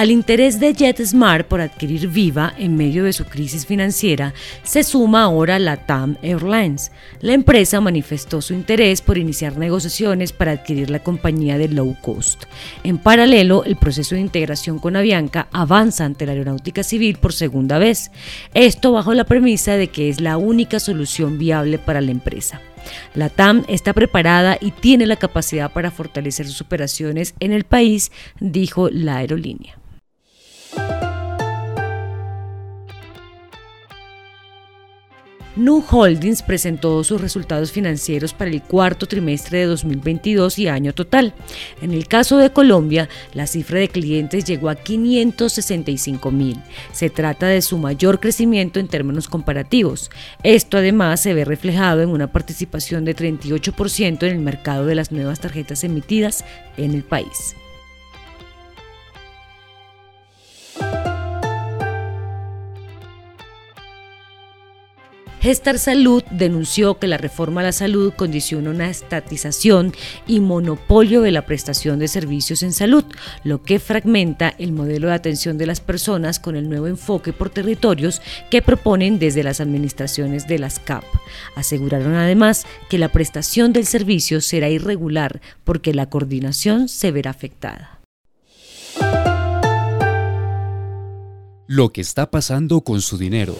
Al interés de JetSmart por adquirir Viva en medio de su crisis financiera, se suma ahora la TAM Airlines. La empresa manifestó su interés por iniciar negociaciones para adquirir la compañía de low cost. En paralelo, el proceso de integración con Avianca avanza ante la aeronáutica civil por segunda vez. Esto bajo la premisa de que es la única solución viable para la empresa. La TAM está preparada y tiene la capacidad para fortalecer sus operaciones en el país, dijo la aerolínea. Nu Holdings presentó sus resultados financieros para el cuarto trimestre de 2022 y año total. En el caso de Colombia, la cifra de clientes llegó a 565 mil. Se trata de su mayor crecimiento en términos comparativos. Esto además se ve reflejado en una participación de 38% en el mercado de las nuevas tarjetas emitidas en el país. Gestar Salud denunció que la reforma a la salud condiciona una estatización y monopolio de la prestación de servicios en salud, lo que fragmenta el modelo de atención de las personas con el nuevo enfoque por territorios que proponen desde las administraciones de las CAP. Aseguraron además que la prestación del servicio será irregular porque la coordinación se verá afectada. Lo que está pasando con su dinero.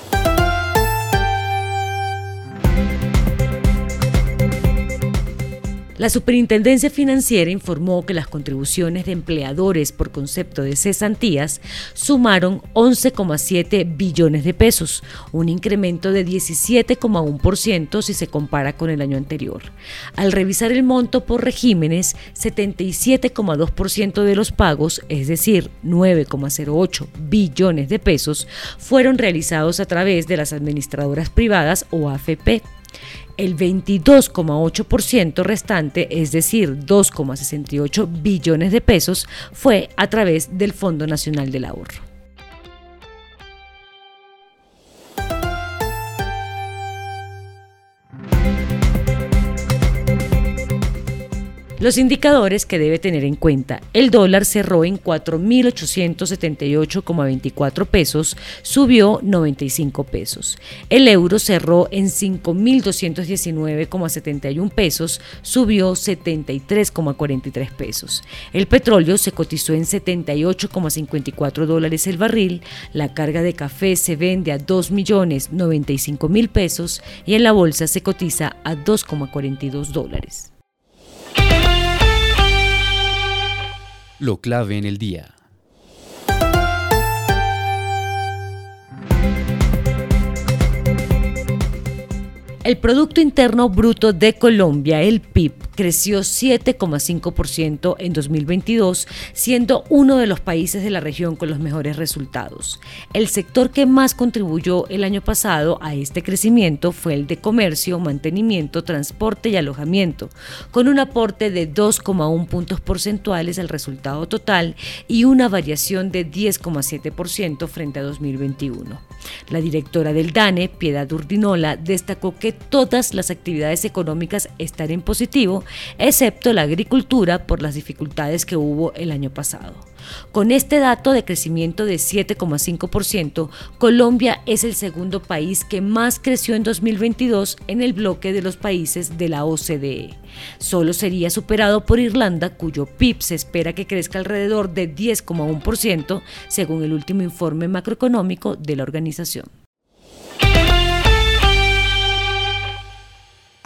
La Superintendencia Financiera informó que las contribuciones de empleadores por concepto de cesantías sumaron 11,7 billones de pesos, un incremento de 17,1% si se compara con el año anterior. Al revisar el monto por regímenes, 77,2% de los pagos, es decir, 9,08 billones de pesos, fueron realizados a través de las administradoras privadas o AFP. El 22,8% restante, es decir, 2,68 billones de pesos, fue a través del Fondo Nacional del Ahorro. Los indicadores que debe tener en cuenta. El dólar cerró en 4.878,24 pesos, subió 95 pesos. El euro cerró en 5.219,71 pesos, subió 73,43 pesos. El petróleo se cotizó en 78,54 dólares el barril. La carga de café se vende a 2.095.000 pesos y en la bolsa se cotiza a 2,42 dólares. Lo clave en el día. El Producto Interno Bruto de Colombia, el PIB, creció 7,5% en 2022, siendo uno de los países de la región con los mejores resultados. El sector que más contribuyó el año pasado a este crecimiento fue el de comercio, mantenimiento, transporte y alojamiento, con un aporte de 2,1 puntos porcentuales al resultado total y una variación de 10,7% frente a 2021. La directora del DANE, Piedad Urdinola, destacó que todas las actividades económicas están en positivo, excepto la agricultura por las dificultades que hubo el año pasado. Con este dato de crecimiento de 7,5%, Colombia es el segundo país que más creció en 2022 en el bloque de los países de la OCDE. Solo sería superado por Irlanda, cuyo PIB se espera que crezca alrededor de 10,1% según el último informe macroeconómico de la organización.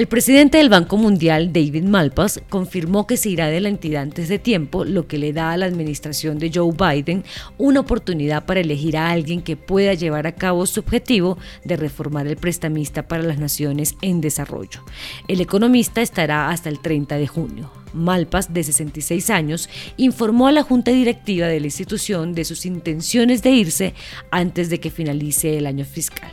El presidente del Banco Mundial, David Malpass, confirmó que se irá de la entidad antes de tiempo, lo que le da a la administración de Joe Biden una oportunidad para elegir a alguien que pueda llevar a cabo su objetivo de reformar el prestamista para las naciones en desarrollo. El economista estará hasta el 30 de junio. Malpas, de 66 años, informó a la junta directiva de la institución de sus intenciones de irse antes de que finalice el año fiscal.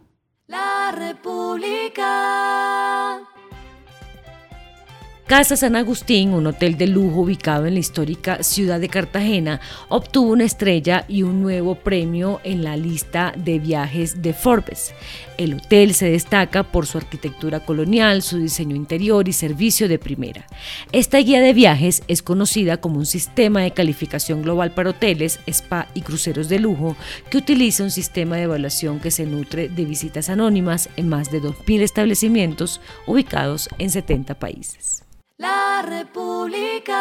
Casa San Agustín, un hotel de lujo ubicado en la histórica ciudad de Cartagena, obtuvo una estrella y un nuevo premio en la lista de viajes de Forbes. El hotel se destaca por su arquitectura colonial, su diseño interior y servicio de primera. Esta guía de viajes es conocida como un sistema de calificación global para hoteles, spa y cruceros de lujo que utiliza un sistema de evaluación que se nutre de visitas anónimas en más de 2.000 establecimientos ubicados en 70 países. La República.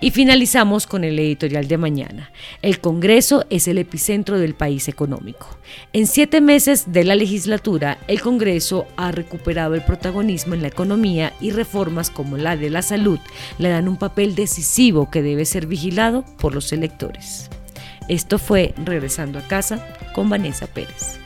Y finalizamos con el editorial de mañana. El Congreso es el epicentro del país económico. En siete meses de la legislatura, el Congreso ha recuperado el protagonismo en la economía y reformas como la de la salud le dan un papel decisivo que debe ser vigilado por los electores. Esto fue Regresando a casa con Vanessa Pérez.